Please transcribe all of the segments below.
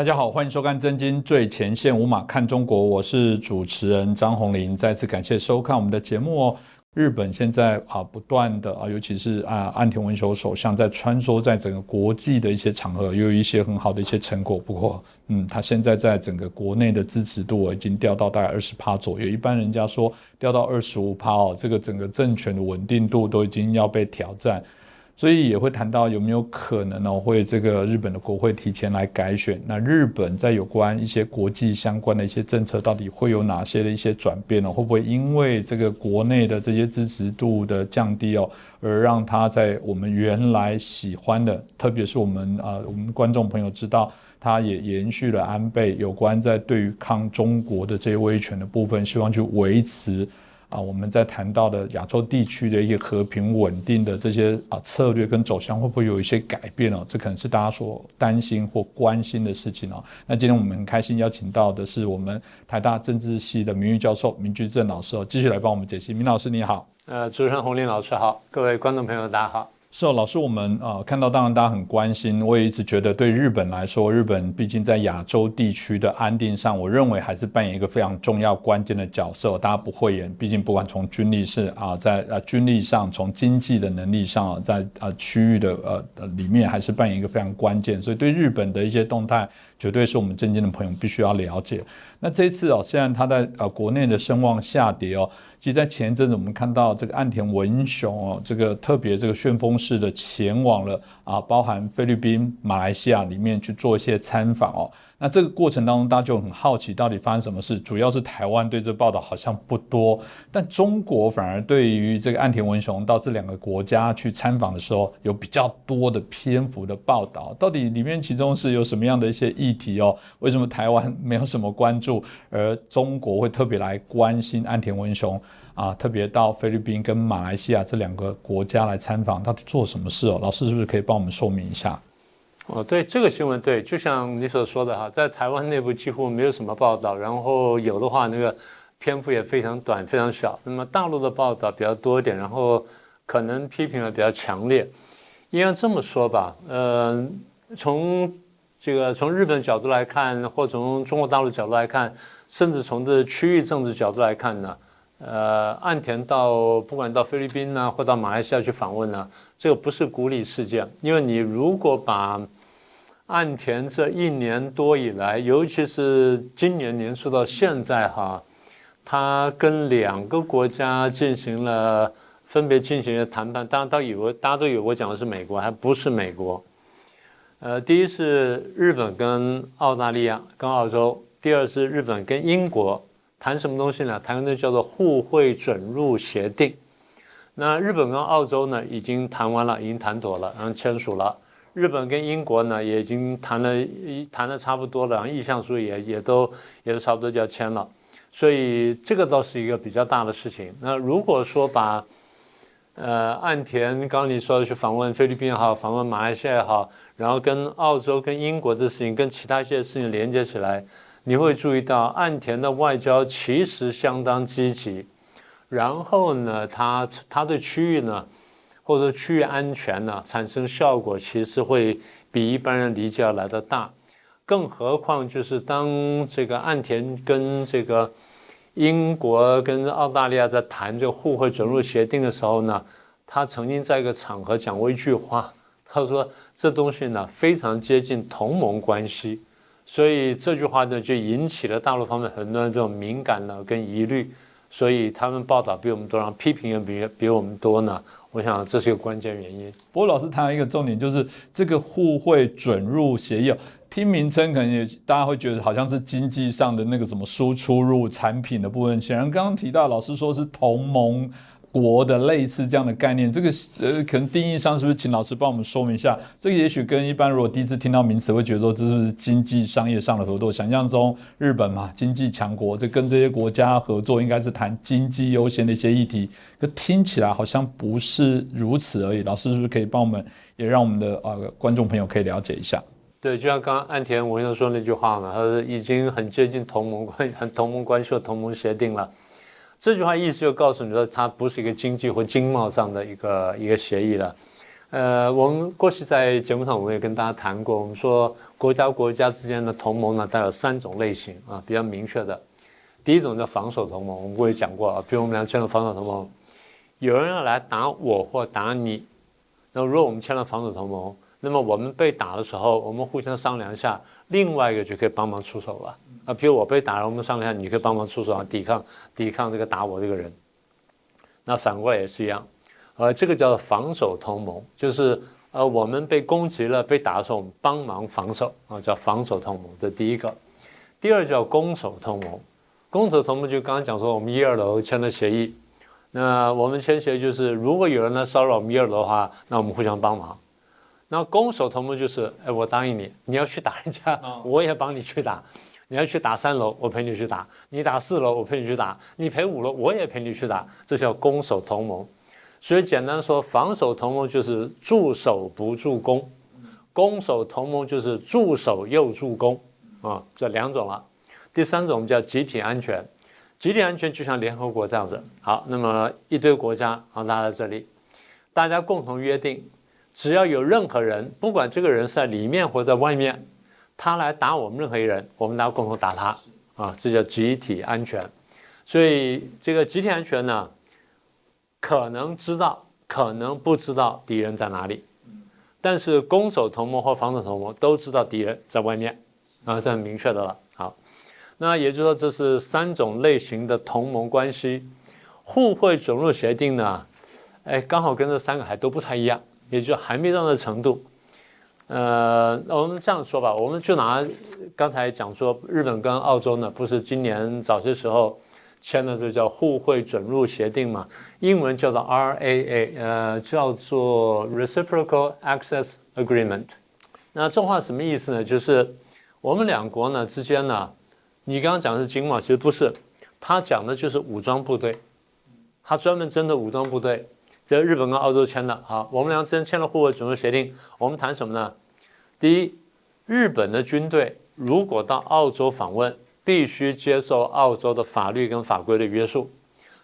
大家好，欢迎收看《真金最前线》，无马看中国，我是主持人张宏林。再次感谢收看我们的节目哦。日本现在啊，不断的啊，尤其是啊，岸田文雄首相在穿梭在整个国际的一些场合，又有一些很好的一些成果。不过，嗯，他现在在整个国内的支持度已经掉到大概二十趴左右，一般人家说掉到二十五趴哦，这个整个政权的稳定度都已经要被挑战。所以也会谈到有没有可能呢？会这个日本的国会提前来改选？那日本在有关一些国际相关的一些政策，到底会有哪些的一些转变呢？会不会因为这个国内的这些支持度的降低哦，而让他在我们原来喜欢的，特别是我们啊，我们观众朋友知道，他也延续了安倍有关在对于抗中国的这些威权的部分，希望去维持。啊，我们在谈到的亚洲地区的一些和平稳定的这些啊策略跟走向，会不会有一些改变哦？这可能是大家所担心或关心的事情哦。那今天我们很开心邀请到的是我们台大政治系的名誉教授明居正老师哦，继续来帮我们解析。明老师你好，呃，主持人洪林老师好，各位观众朋友大家好。是哦，老师，我们呃看到，当然大家很关心。我也一直觉得，对日本来说，日本毕竟在亚洲地区的安定上，我认为还是扮演一个非常重要关键的角色。大家不会演，毕竟不管从军力是啊，在呃军力上，从经济的能力上啊，在呃区域的呃里面，还是扮演一个非常关键。所以对日本的一些动态，绝对是我们正经的朋友必须要了解。那这一次哦，虽然他在呃国内的声望下跌哦。其实，在前一阵子，我们看到这个岸田文雄哦，这个特别这个旋风式的前往了啊，包含菲律宾、马来西亚里面去做一些参访哦。那这个过程当中，大家就很好奇，到底发生什么事？主要是台湾对这报道好像不多，但中国反而对于这个岸田文雄到这两个国家去参访的时候，有比较多的篇幅的报道。到底里面其中是有什么样的一些议题哦？为什么台湾没有什么关注，而中国会特别来关心岸田文雄啊？特别到菲律宾跟马来西亚这两个国家来参访，到底做什么事哦？老师是不是可以帮我们说明一下？哦，对这个新闻，对，就像你所说的哈，在台湾内部几乎没有什么报道，然后有的话，那个篇幅也非常短，非常小。那么大陆的报道比较多一点，然后可能批评的比较强烈。应该这么说吧，呃，从这个从日本角度来看，或从中国大陆角度来看，甚至从这区域政治角度来看呢，呃，岸田到不管到菲律宾呢，或到马来西亚去访问呢，这个不是孤立事件，因为你如果把岸田这一年多以来，尤其是今年年初到现在哈，他跟两个国家进行了分别进行了谈判。当然，都以为大家都以为我讲的是美国，还不是美国。呃，第一是日本跟澳大利亚跟澳洲，第二是日本跟英国谈什么东西呢？谈的叫做互惠准入协定。那日本跟澳洲呢，已经谈完了，已经谈妥了，然后签署了。日本跟英国呢也已经谈了，谈的差不多了，然后意向书也也都也都差不多就要签了，所以这个倒是一个比较大的事情。那如果说把，呃，岸田刚刚你说的去访问菲律宾也好，访问马来西亚也好，然后跟澳洲跟英国的事情跟其他一些事情连接起来，你会注意到岸田的外交其实相当积极，然后呢，他他对区域呢。或者区域安全呢，产生效果其实会比一般人理解要来的大，更何况就是当这个岸田跟这个英国跟澳大利亚在谈这个互惠准入协定的时候呢，他曾经在一个场合讲过一句话，他说这东西呢非常接近同盟关系，所以这句话呢就引起了大陆方面很多人这种敏感呢跟疑虑，所以他们报道比我们多，然后批评也比比我们多呢。我想这是一个关键原因。不过老师谈一个重点，就是这个互惠准入协议，听名称可能也大家会觉得好像是经济上的那个什么输出入产品的部分。显然刚刚提到老师说是同盟。国的类似这样的概念，这个呃，可能定义上是不是请老师帮我们说明一下？这个也许跟一般如果第一次听到名词，会觉得说这是不是经济商业上的合作。想象中日本嘛，经济强国，这跟这些国家合作应该是谈经济优先的一些议题，可听起来好像不是如此而已。老师是不是可以帮我们，也让我们的呃观众朋友可以了解一下？对，就像刚刚岸田文雄说那句话嘛，他说已经很接近同盟关，很同盟关系或同盟协定了。这句话意思就告诉你说，它不是一个经济或经贸上的一个一个协议了，呃，我们过去在节目上我们也跟大家谈过，我们说国家国家之间的同盟呢，带有三种类型啊，比较明确的。第一种叫防守同盟，我们过去讲过啊，比如我们俩签了防守同盟，有人要来打我或打你，那如果我们签了防守同盟，那么我们被打的时候，我们互相商量一下，另外一个就可以帮忙出手了啊。比如我被打了，我们商量一下，你可以帮忙出手啊，抵抗抵抗这个打我这个人。那反过来也是一样。呃，这个叫做防守同盟，就是呃，我们被攻击了、被打的时候，我们帮忙防守啊，叫防守同盟。这第一个，第二叫攻守同盟。攻守同盟就刚刚讲说，我们一二楼签了协议，那我们签协议就是，如果有人来骚扰我们一二楼的话，那我们互相帮忙。那攻守同盟就是，哎，我答应你，你要去打人家，我也帮你去打。你要去打三楼，我陪你去打；你打四楼，我陪你去打；你陪五楼，我也陪你去打。这叫攻守同盟。所以简单说，防守同盟就是助守不助攻，攻守同盟就是助守又助攻啊，这两种了。第三种我们叫集体安全，集体安全就像联合国这样子。好，那么一堆国家啊，拉在这里，大家共同约定，只要有任何人，不管这个人是在里面或在外面，他来打我们任何一人，我们大家共同打他啊，这叫集体安全。所以这个集体安全呢？可能知道，可能不知道敌人在哪里，但是攻守同盟或防守同盟都知道敌人在外面，啊，这很明确的了。好，那也就是说，这是三种类型的同盟关系。互惠准入协定呢，哎，刚好跟这三个还都不太一样，也就还没到那程度。呃，我们这样说吧，我们就拿刚才讲说，日本跟澳洲呢，不是今年早些时候。签的这叫互惠准入协定嘛，英文叫做 RAA，呃，叫做 Reciprocal Access Agreement。那这话什么意思呢？就是我们两国呢之间呢，你刚刚讲的是经贸，其实不是，他讲的就是武装部队，他专门针对武装部队。这日本跟澳洲签的，好，我们俩之间签了互惠准入协定，我们谈什么呢？第一，日本的军队如果到澳洲访问。必须接受澳洲的法律跟法规的约束，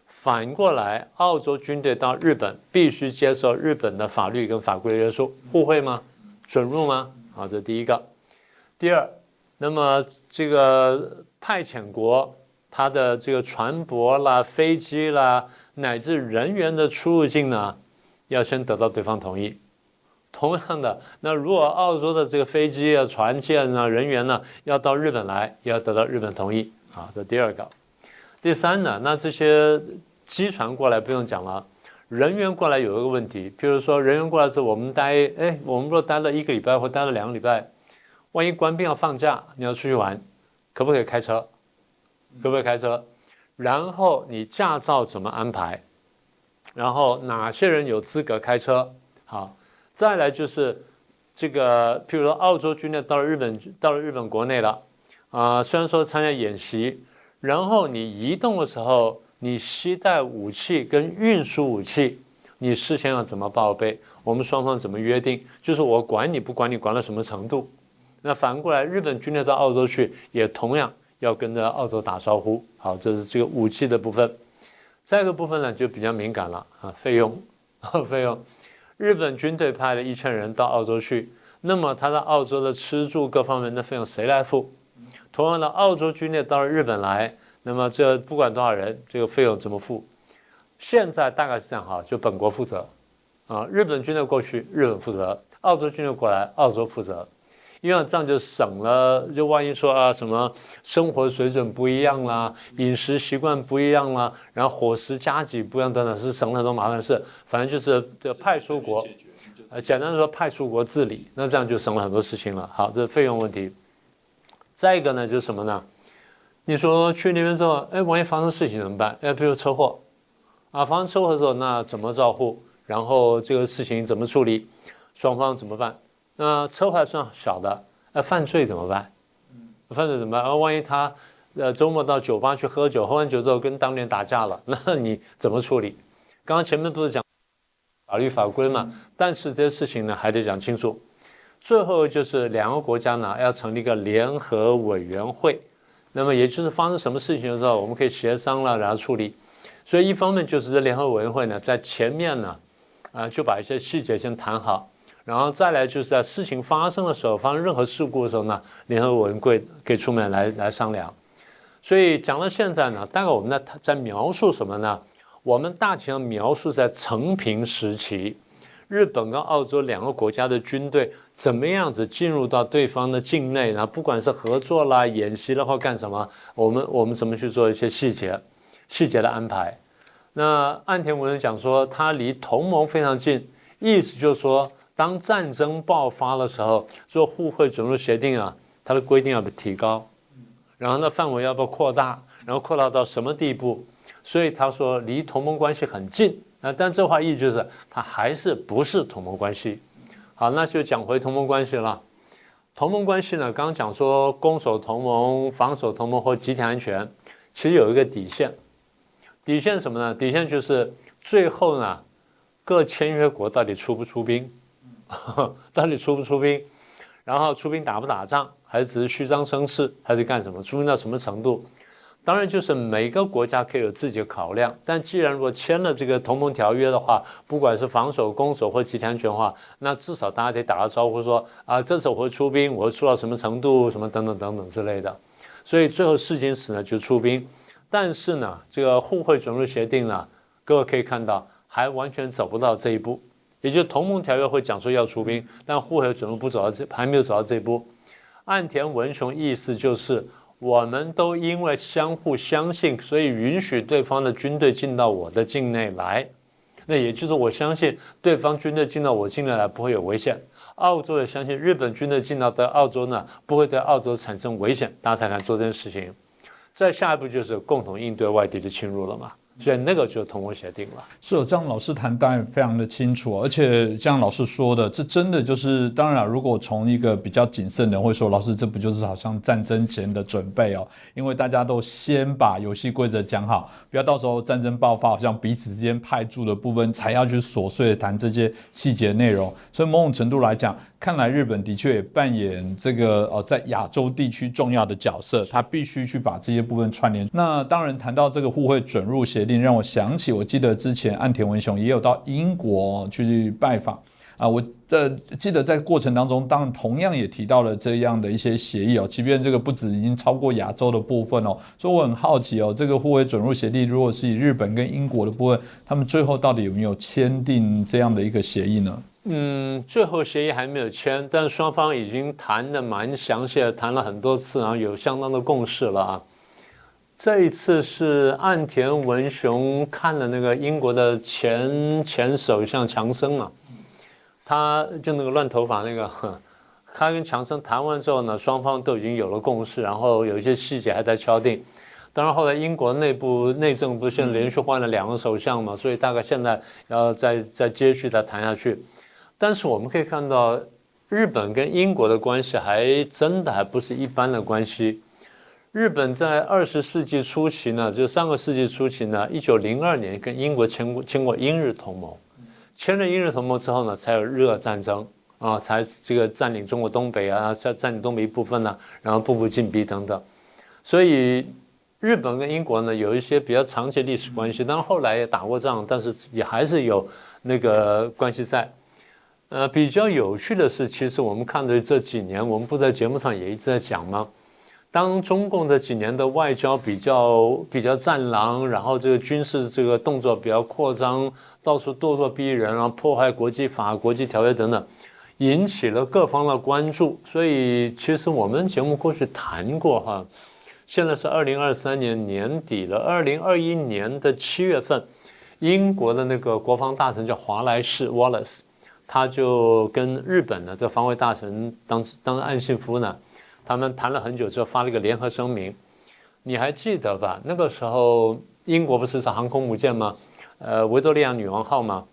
反过来，澳洲军队到日本必须接受日本的法律跟法规的约束，互惠吗？准入吗？好，这第一个。第二，那么这个派遣国它的这个船舶啦、飞机啦，乃至人员的出入境呢，要先得到对方同意。同样的，那如果澳洲的这个飞机啊、船舰啊、人员呢，要到日本来，也要得到日本同意啊。这第二个，第三呢，那这些机船过来不用讲了，人员过来有一个问题，比如说人员过来之后，我们待，哎，我们若待了一个礼拜或待了两个礼拜，万一官兵要放假，你要出去玩，可不可以开车？可不可以开车？然后你驾照怎么安排？然后哪些人有资格开车？好。再来就是这个，譬如说澳洲军队到了日本，到了日本国内了，啊，虽然说参加演习，然后你移动的时候，你携带武器跟运输武器，你事先要怎么报备？我们双方怎么约定？就是我管你不管你管到什么程度？那反过来，日本军队到澳洲去，也同样要跟着澳洲打招呼。好，这是这个武器的部分。再一个部分呢，就比较敏感了啊，费用，费用。日本军队派了一千人到澳洲去，那么他在澳洲的吃住各方面的费用谁来付？同样的，澳洲军队到了日本来，那么这不管多少人，这个费用怎么付？现在大概是这样哈，就本国负责，啊，日本军队过去，日本负责；澳洲军队过来，澳洲负责。因为这样就省了，就万一说啊什么生活水准不一样啦，饮食习惯不一样啦，然后伙食加给不一样等等，是省了很多麻烦事。反正就是这派出国，呃，简单的说派出国治理，那这样就省了很多事情了。好，这是费用问题。再一个呢，就是什么呢？你说去那边之后，哎，万一发生事情怎么办？哎，比如车祸，啊，发生车祸的时候，那怎么照护？然后这个事情怎么处理？双方怎么办？那车还算小的，那犯罪怎么办？犯罪怎么办？而万一他呃周末到酒吧去喝酒，喝完酒之后跟当年打架了，那你怎么处理？刚刚前面不是讲法律法规嘛？但是这些事情呢还得讲清楚。最后就是两个国家呢要成立一个联合委员会，那么也就是发生什么事情的时候，我们可以协商了然后处理。所以一方面就是这联合委员会呢在前面呢。啊，就把一些细节先谈好，然后再来就是在事情发生的时候，发生任何事故的时候呢，联合文贵可以出面来来商量。所以讲到现在呢，大概我们在在描述什么呢？我们大体上描述在成平时期，日本跟澳洲两个国家的军队怎么样子进入到对方的境内，然后不管是合作啦、演习了或干什么，我们我们怎么去做一些细节、细节的安排。那岸田文人讲说，他离同盟非常近，意思就是说，当战争爆发的时候，做互惠准入协定啊，它的规定要被提高。然后呢，范围要不要扩大？然后扩大到什么地步？所以他说离同盟关系很近。那但这话意思就是，他还是不是同盟关系。好，那就讲回同盟关系了。同盟关系呢，刚刚讲说攻守同盟、防守同盟或集体安全，其实有一个底线。底线什么呢？底线就是最后呢，各签约国到底出不出兵？到底出不出兵？然后出兵打不打仗？还是只是虚张声势，还是干什么？出兵到什么程度？当然，就是每个国家可以有自己的考量。但既然如果签了这个同盟条约的话，不管是防守、攻守或集体安全的话，那至少大家得打个招呼，说啊，这次我会出兵，我会出到什么程度，什么等等等等之类的。所以最后试金石呢就出兵，但是呢，这个互惠准入协定呢，各位可以看到还完全走不到这一步。也就是同盟条约会讲说要出兵，但互惠准入不走到这，还没有走到这一步。岸田文雄意思就是，我们都因为相互相信，所以允许对方的军队进到我的境内来。那也就是我相信对方军队进到我境内来不会有危险。澳洲也相信日本军队进到的澳洲呢，不会对澳洲产生危险，大家才敢做这件事情。再下一步就是共同应对外敌的侵入了嘛。所以那个就通过协定了。是有这样老师谈当然非常的清楚，而且像老师说的，这真的就是当然，如果从一个比较谨慎的人会说，老师这不就是好像战争前的准备哦？因为大家都先把游戏规则讲好，不要到时候战争爆发，好像彼此之间派驻的部分才要去琐碎的谈这些细节内容。所以某种程度来讲。看来日本的确也扮演这个呃在亚洲地区重要的角色，他必须去把这些部分串联。那当然谈到这个互惠准入协定，让我想起我记得之前岸田文雄也有到英国去拜访啊，我的记得在过程当中，当然同样也提到了这样的一些协议哦，即便这个不止已经超过亚洲的部分哦，所以我很好奇哦，这个互惠准入协定如果是以日本跟英国的部分，他们最后到底有没有签订这样的一个协议呢？嗯，最后协议还没有签，但双方已经谈的蛮详细的，谈了很多次，然后有相当的共识了啊。这一次是岸田文雄看了那个英国的前前首相强森嘛，他就那个乱头发那个，他跟强森谈完之后呢，双方都已经有了共识，然后有一些细节还在敲定。当然后来英国内部内政不是现在连续换了两个首相嘛，所以大概现在要再再接续再谈下去。但是我们可以看到，日本跟英国的关系还真的还不是一般的关系。日本在二十世纪初期呢，就上个世纪初期呢，一九零二年跟英国签过签过英日同盟，签了英日同盟之后呢，才有日俄战争啊，才这个占领中国东北啊，占占领东北一部分呢，然后步步进逼等等。所以日本跟英国呢有一些比较长期历史关系，当然后来也打过仗，但是也还是有那个关系在。呃，比较有趣的是，其实我们看的这几年，我们不在节目上也一直在讲吗？当中共这几年的外交比较比较战狼，然后这个军事这个动作比较扩张，到处咄咄逼人，啊破坏国际法、国际条约等等，引起了各方的关注。所以，其实我们节目过去谈过哈，现在是二零二三年年底了，二零二一年的七月份，英国的那个国防大臣叫华莱士 （Wallace）。他就跟日本的这防卫大臣当时当岸信夫呢，他们谈了很久之后发了一个联合声明，你还记得吧？那个时候英国不是是航空母舰吗？呃，维多利亚女王号吗？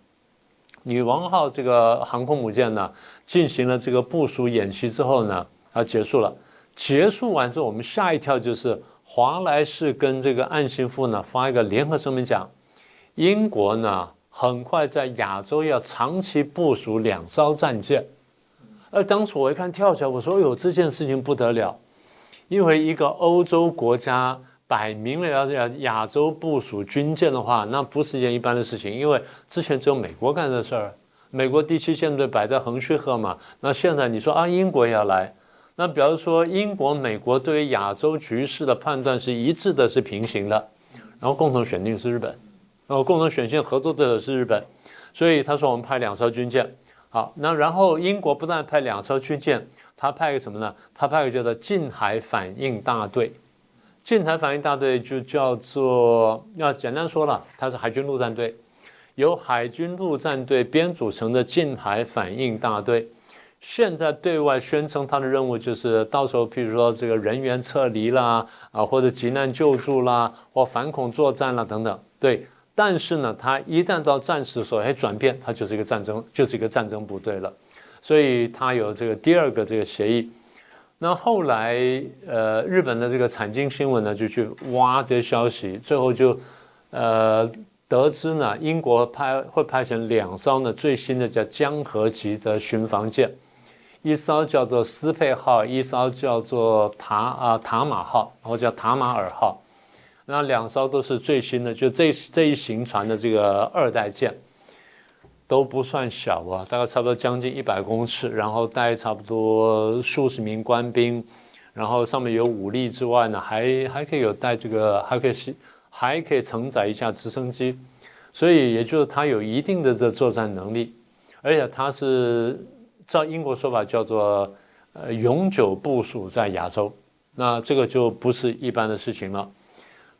女王号这个航空母舰呢，进行了这个部署演习之后呢，啊结束了。结束完之后，我们下一跳就是华莱士跟这个岸信夫呢发一个联合声明讲，英国呢。很快在亚洲要长期部署两艘战舰，而当初我一看跳起来，我说：“哟，这件事情不得了，因为一个欧洲国家摆明了要亚洲部署军舰的话，那不是一件一般的事情，因为之前只有美国干这事儿，美国第七舰队摆在横须贺嘛。那现在你说啊，英国也要来，那比如说英国、美国对于亚洲局势的判断是一致的，是平行的，然后共同选定是日本，然后共同选线合作的是日本，所以他说我们派两艘军舰，好，那然后英国不但派两艘军舰，他派个什么呢？他派个叫做近海反应大队。近海反应大队就叫做，要简单说了，它是海军陆战队，由海军陆战队编组成的近海反应大队。现在对外宣称它的任务就是到时候，譬如说这个人员撤离啦，啊或者急难救助啦，或反恐作战啦等等。对，但是呢，它一旦到战时的时候，哎转变，它就是一个战争，就是一个战争部队了。所以它有这个第二个这个协议。那后来，呃，日本的这个产经新闻呢，就去挖这些消息，最后就，呃，得知呢，英国派会派遣两艘呢最新的叫江河级的巡防舰，一艘叫做斯佩号，一艘叫做塔啊塔马号，然后叫塔马尔号，那两艘都是最新的，就这这一行船的这个二代舰。都不算小啊，大概差不多将近一百公尺，然后带差不多数十名官兵，然后上面有武力之外呢，还还可以有带这个，还可以是还可以承载一下直升机，所以也就是它有一定的这作战能力，而且它是照英国说法叫做呃永久部署在亚洲，那这个就不是一般的事情了。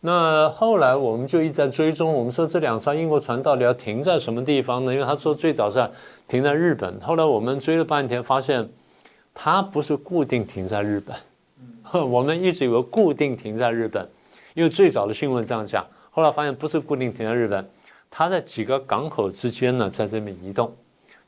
那后来我们就一直在追踪，我们说这两艘英国船到底要停在什么地方呢？因为他说最早是停在日本，后来我们追了半天，发现它不是固定停在日本。我们一直以为固定停在日本，因为最早的新闻这样讲，后来发现不是固定停在日本，它在几个港口之间呢，在这边移动。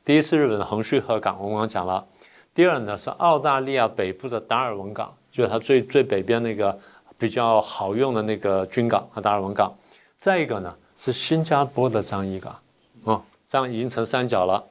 第一是日本的横须贺港，我刚刚讲了；第二呢是澳大利亚北部的达尔文港，就是它最最北边那个。比较好用的那个军港和达尔文港，再一个呢是新加坡的樟宜港，啊，这样已经成三角了。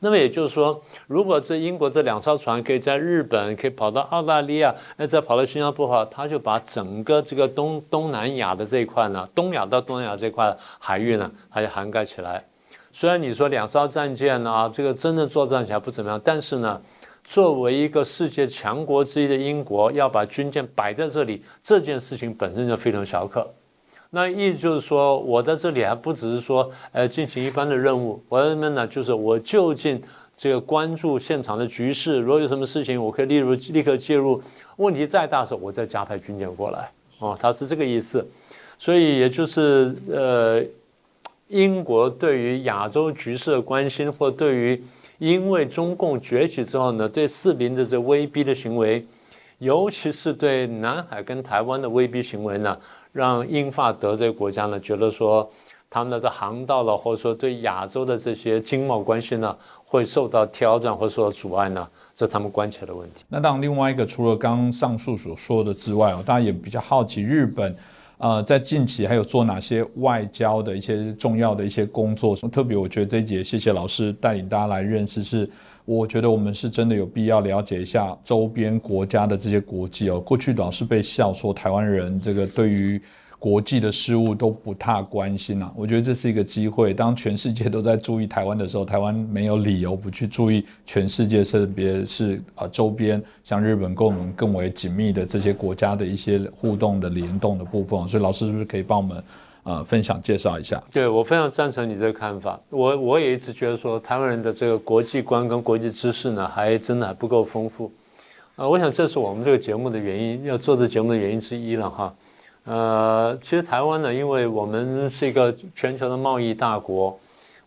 那么也就是说，如果这英国这两艘船可以在日本可以跑到澳大利亚，哎，再跑到新加坡的话，它就把整个这个东东南亚的这一块呢，东亚到东南亚这块海域呢，它就涵盖起来。虽然你说两艘战舰啊，这个真的作战起来不怎么样，但是呢。作为一个世界强国之一的英国，要把军舰摆在这里，这件事情本身就非常小可。那意思就是说，我在这里还不只是说，呃，进行一般的任务，我这边呢，就是我就近这个关注现场的局势，如果有什么事情，我可以例如立刻介入。问题再大时候，我再加派军舰过来。哦，他是这个意思。所以也就是呃，英国对于亚洲局势的关心，或对于。因为中共崛起之后呢，对士兵的这威逼的行为，尤其是对南海跟台湾的威逼行为呢，让英法德这些国家呢觉得说，他们的这航道了，或者说对亚洲的这些经贸关系呢，会受到挑战或者受到阻碍呢，这是他们关切的问题。那当然，另外一个除了刚上述所说的之外哦，大家也比较好奇日本。呃，在近期还有做哪些外交的一些重要的一些工作？特别我觉得这一节谢谢老师带领大家来认识，是我觉得我们是真的有必要了解一下周边国家的这些国际哦。过去老是被笑说台湾人这个对于。国际的事物都不太关心啊，我觉得这是一个机会。当全世界都在注意台湾的时候，台湾没有理由不去注意全世界，特别是啊周边像日本跟我们更为紧密的这些国家的一些互动的联动的部分。所以老师是不是可以帮我们啊分享介绍一下？对我非常赞成你这个看法。我我也一直觉得说台湾人的这个国际观跟国际知识呢，还真的还不够丰富。啊，我想这是我们这个节目的原因，要做这节目的原因之一了哈。呃，其实台湾呢，因为我们是一个全球的贸易大国，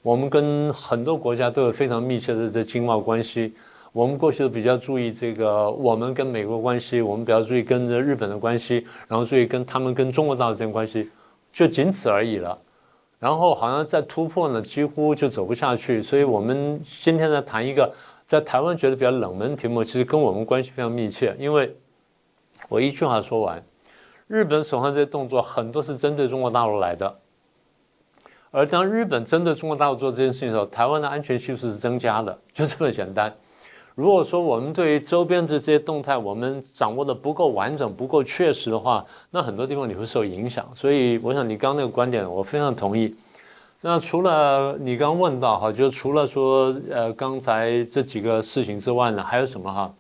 我们跟很多国家都有非常密切的这经贸关系。我们过去都比较注意这个，我们跟美国关系，我们比较注意跟着日本的关系，然后注意跟他们跟中国大陆之间关系，就仅此而已了。然后好像在突破呢，几乎就走不下去。所以我们今天在谈一个在台湾觉得比较冷门的题目，其实跟我们关系非常密切。因为我一句话说完。日本手上这些动作很多是针对中国大陆来的，而当日本针对中国大陆做这件事情的时候，台湾的安全系数是增加的，就这么简单。如果说我们对于周边的这些动态，我们掌握的不够完整、不够确实的话，那很多地方你会受影响。所以，我想你刚刚那个观点，我非常同意。那除了你刚刚问到哈，就除了说呃刚才这几个事情之外呢，还有什么哈？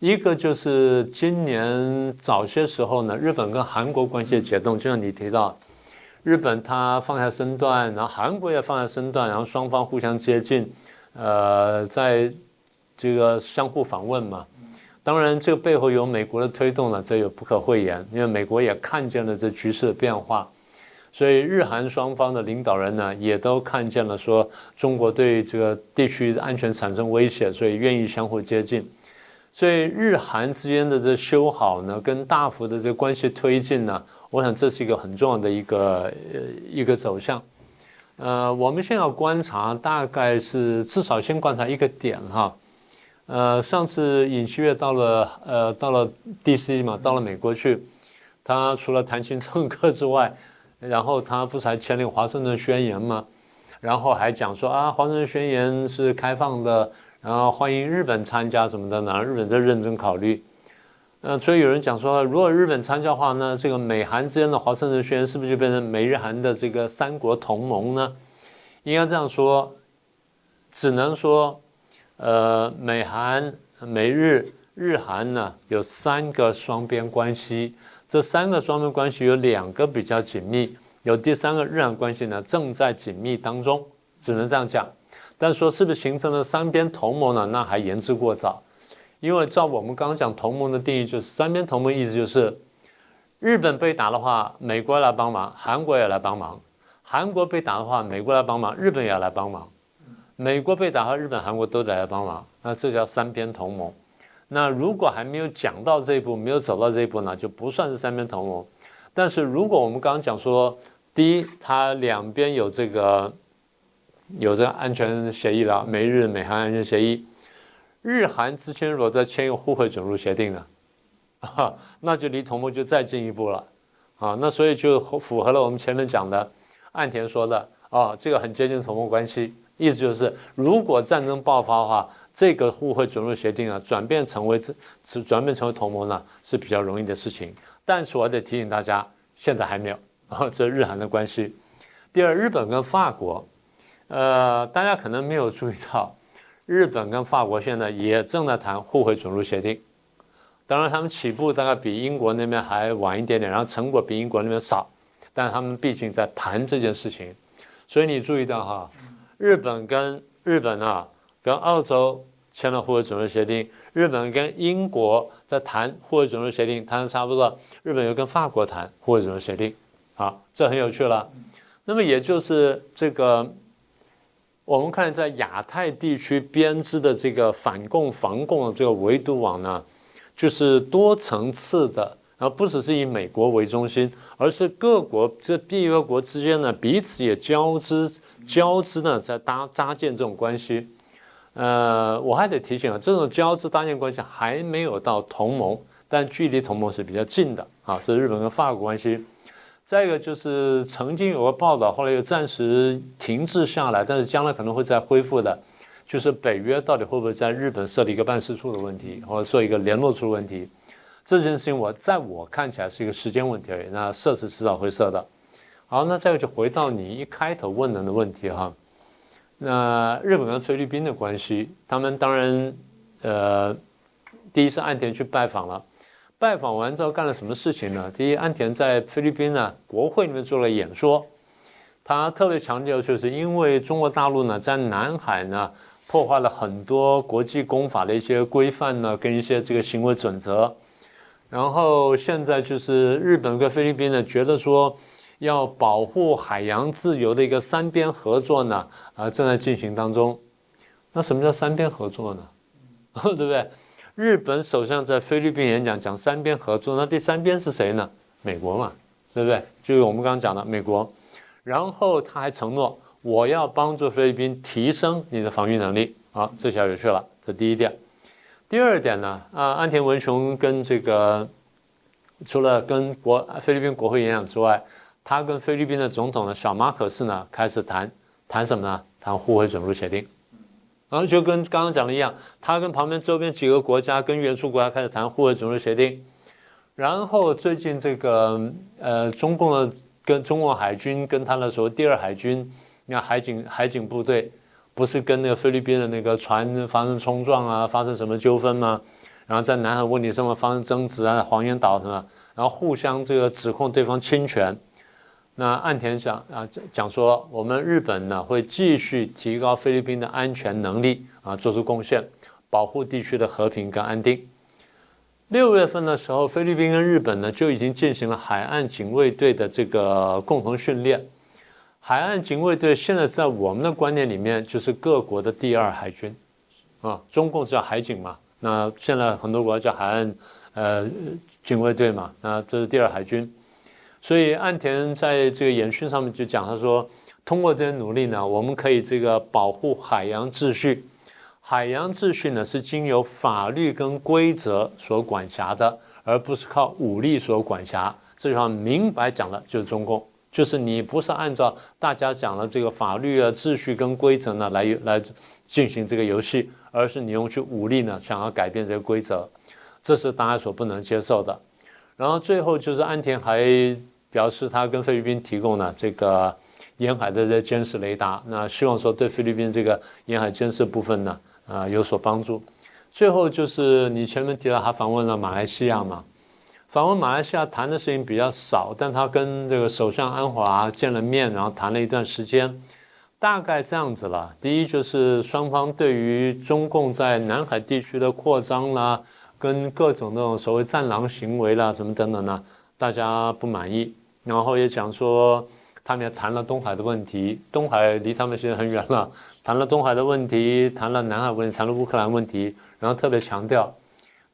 一个就是今年早些时候呢，日本跟韩国关系的解冻，就像你提到，日本它放下身段，然后韩国也放下身段，然后双方互相接近，呃，在。这个相互访问嘛，当然这个背后有美国的推动呢，这有不可讳言。因为美国也看见了这局势的变化，所以日韩双方的领导人呢，也都看见了说中国对这个地区安全产生威胁，所以愿意相互接近。所以日韩之间的这修好呢，跟大幅的这关系推进呢，我想这是一个很重要的一个呃一个走向。呃，我们现在要观察，大概是至少先观察一个点哈。呃，上次尹锡悦到了，呃，到了 D.C. 嘛，到了美国去，他除了弹琴唱歌之外，然后他不是还签了《华盛顿宣言》吗？然后还讲说啊，《华盛顿宣言》是开放的，然后欢迎日本参加什么的呢？日本在认真考虑。呃，所以有人讲说，如果日本参加的话，那这个美韩之间的《华盛顿宣言》是不是就变成美日韩的这个三国同盟呢？应该这样说，只能说。呃，美韩、美日、日韩呢，有三个双边关系。这三个双边关系有两个比较紧密，有第三个日韩关系呢，正在紧密当中，只能这样讲。但说是不是形成了三边同盟呢？那还言之过早。因为照我们刚刚讲同盟的定义，就是三边同盟意思就是，日本被打的话，美国来帮忙，韩国也来帮忙；韩国被打的话，美国来帮忙，日本也来帮忙。美国被打和日本、韩国都得来帮忙，那这叫三边同盟。那如果还没有讲到这一步，没有走到这一步呢，就不算是三边同盟。但是如果我们刚刚讲说，第一，它两边有这个有这安全协议了，美日美韩安全协议，日韩之间如果再签一个互惠准入协定呢，啊，那就离同盟就再进一步了，啊，那所以就符合了我们前面讲的岸田说的，啊，这个很接近同盟关系。意思就是，如果战争爆发的话，这个互惠准入协定啊，转变成为这转变成为同盟呢，是比较容易的事情。但是我得提醒大家，现在还没有啊，这日韩的关系。第二，日本跟法国，呃，大家可能没有注意到，日本跟法国现在也正在谈互惠准入协定。当然，他们起步大概比英国那边还晚一点点，然后成果比英国那边少，但他们毕竟在谈这件事情，所以你注意到哈。日本跟日本啊，跟澳洲签了互惠准入协定，日本跟英国在谈互惠准入协定，谈的差不多。日本又跟法国谈互惠准入协定，好，这很有趣了。那么也就是这个，我们看在亚太地区编织的这个反共防共的这个围堵网呢，就是多层次的，然后不只是以美国为中心，而是各国这缔约国之间呢彼此也交织。交织呢，在搭搭建这种关系，呃，我还得提醒啊，这种交织搭建关系还没有到同盟，但距离同盟是比较近的啊。这是日本跟法国关系。再一个就是曾经有个报道，后来又暂时停滞下来，但是将来可能会再恢复的，就是北约到底会不会在日本设立一个办事处的问题，或者做一个联络处的问题。这件事情我在我看起来是一个时间问题而已，那设是迟早会设的。好，那再就回到你一开头问的问题哈。那日本跟菲律宾的关系，他们当然，呃，第一次岸田去拜访了，拜访完之后干了什么事情呢？第一，安田在菲律宾呢国会里面做了演说，他特别强调，就是因为中国大陆呢在南海呢破坏了很多国际公法的一些规范呢，跟一些这个行为准则，然后现在就是日本跟菲律宾呢觉得说。要保护海洋自由的一个三边合作呢，啊，正在进行当中。那什么叫三边合作呢？对不对？日本首相在菲律宾演讲讲三边合作，那第三边是谁呢？美国嘛，对不对？就是我们刚刚讲的美国。然后他还承诺，我要帮助菲律宾提升你的防御能力。好，这下有趣了。这第一点。第二点呢？啊，安田文雄跟这个除了跟国菲律宾国会演讲之外。他跟菲律宾的总统呢，小马可斯呢，开始谈谈什么呢？谈互惠准入协定，然后就跟刚刚讲的一样，他跟旁边周边几个国家跟援助国家开始谈互惠准入协定，然后最近这个呃中共的跟中共海军跟他的所谓第二海军，你看海警海警部队不是跟那个菲律宾的那个船发生冲撞啊，发生什么纠纷吗？然后在南海问题上面发生争执啊，黄岩岛什么，然后互相这个指控对方侵权。那岸田讲啊讲讲说，我们日本呢会继续提高菲律宾的安全能力啊，做出贡献，保护地区的和平跟安定。六月份的时候，菲律宾跟日本呢就已经进行了海岸警卫队的这个共同训练。海岸警卫队现在在我们的观念里面就是各国的第二海军啊，中共叫海警嘛，那现在很多国家叫海岸呃警卫队嘛，那这是第二海军。所以岸田在这个演训上面就讲，他说，通过这些努力呢，我们可以这个保护海洋秩序。海洋秩序呢是经由法律跟规则所管辖的，而不是靠武力所管辖。这句话明白讲的就是中共，就是你不是按照大家讲的这个法律啊、秩序跟规则呢来来进行这个游戏，而是你用去武力呢想要改变这个规则，这是大家所不能接受的。然后最后就是安田还。表示他跟菲律宾提供了这个沿海的这监视雷达，那希望说对菲律宾这个沿海监视部分呢，啊有所帮助。最后就是你前面提到他访问了马来西亚嘛，访问马来西亚谈的事情比较少，但他跟这个首相安华见了面，然后谈了一段时间，大概这样子了。第一就是双方对于中共在南海地区的扩张啦，跟各种那种所谓战狼行为啦，什么等等呢，大家不满意。然后也讲说，他们也谈了东海的问题，东海离他们现在很远了，谈了东海的问题，谈了南海问题，谈了乌克兰问题，然后特别强调，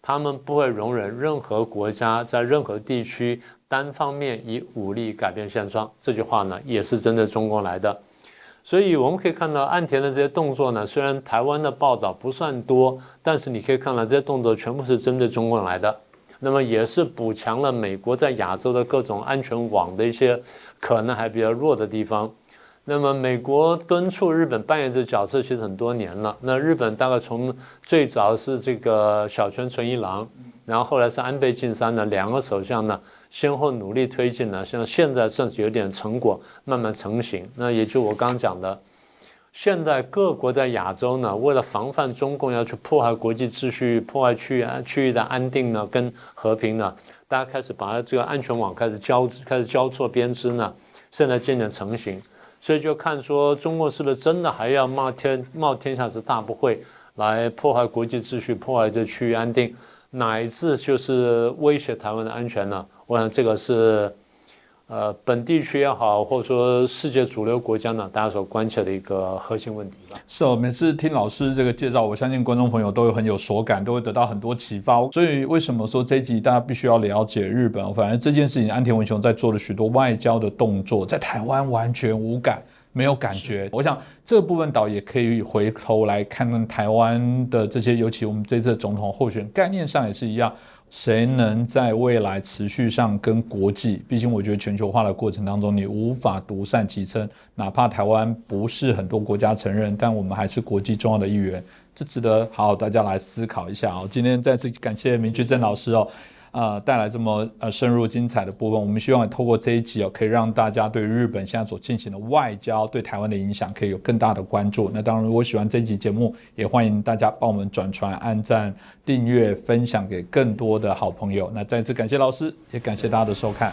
他们不会容忍任何国家在任何地区单方面以武力改变现状。这句话呢，也是针对中国来的。所以我们可以看到岸田的这些动作呢，虽然台湾的报道不算多，但是你可以看到这些动作全部是针对中国来的。那么也是补强了美国在亚洲的各种安全网的一些可能还比较弱的地方。那么美国敦促日本扮演这角色其实很多年了。那日本大概从最早是这个小泉纯一郎，然后后来是安倍晋三呢，两个首相呢先后努力推进呢，像现在甚至有点成果慢慢成型。那也就我刚讲的。现在各国在亚洲呢，为了防范中共要去破坏国际秩序、破坏区域区域的安定呢，跟和平呢，大家开始把它这个安全网开始交开始交错编织呢，现在渐渐成型，所以就看说中共是不是真的还要冒天冒天下之大不讳来破坏国际秩序、破坏这区域安定，乃至就是威胁台湾的安全呢？我想这个是。呃，本地区也好，或者说世界主流国家呢，大家所关切的一个核心问题吧。是哦，每次听老师这个介绍，我相信观众朋友都会很有所感，都会得到很多启发。所以为什么说这一集大家必须要了解日本？反正这件事情，安田文雄在做了许多外交的动作，在台湾完全无感，没有感觉。我想这部分导也可以回头来看看台湾的这些，尤其我们这次总统候选概念上也是一样。谁能在未来持续上跟国际？毕竟我觉得全球化的过程当中，你无法独善其身。哪怕台湾不是很多国家承认，但我们还是国际重要的一员，这值得好好大家来思考一下哦。今天再次感谢明居正老师哦。呃，带来这么呃深入精彩的部分，我们希望透过这一集哦，可以让大家对日本现在所进行的外交对台湾的影响，可以有更大的关注。那当然，如果喜欢这一集节目，也欢迎大家帮我们转传、按赞、订阅、分享给更多的好朋友。那再次感谢老师，也感谢大家的收看。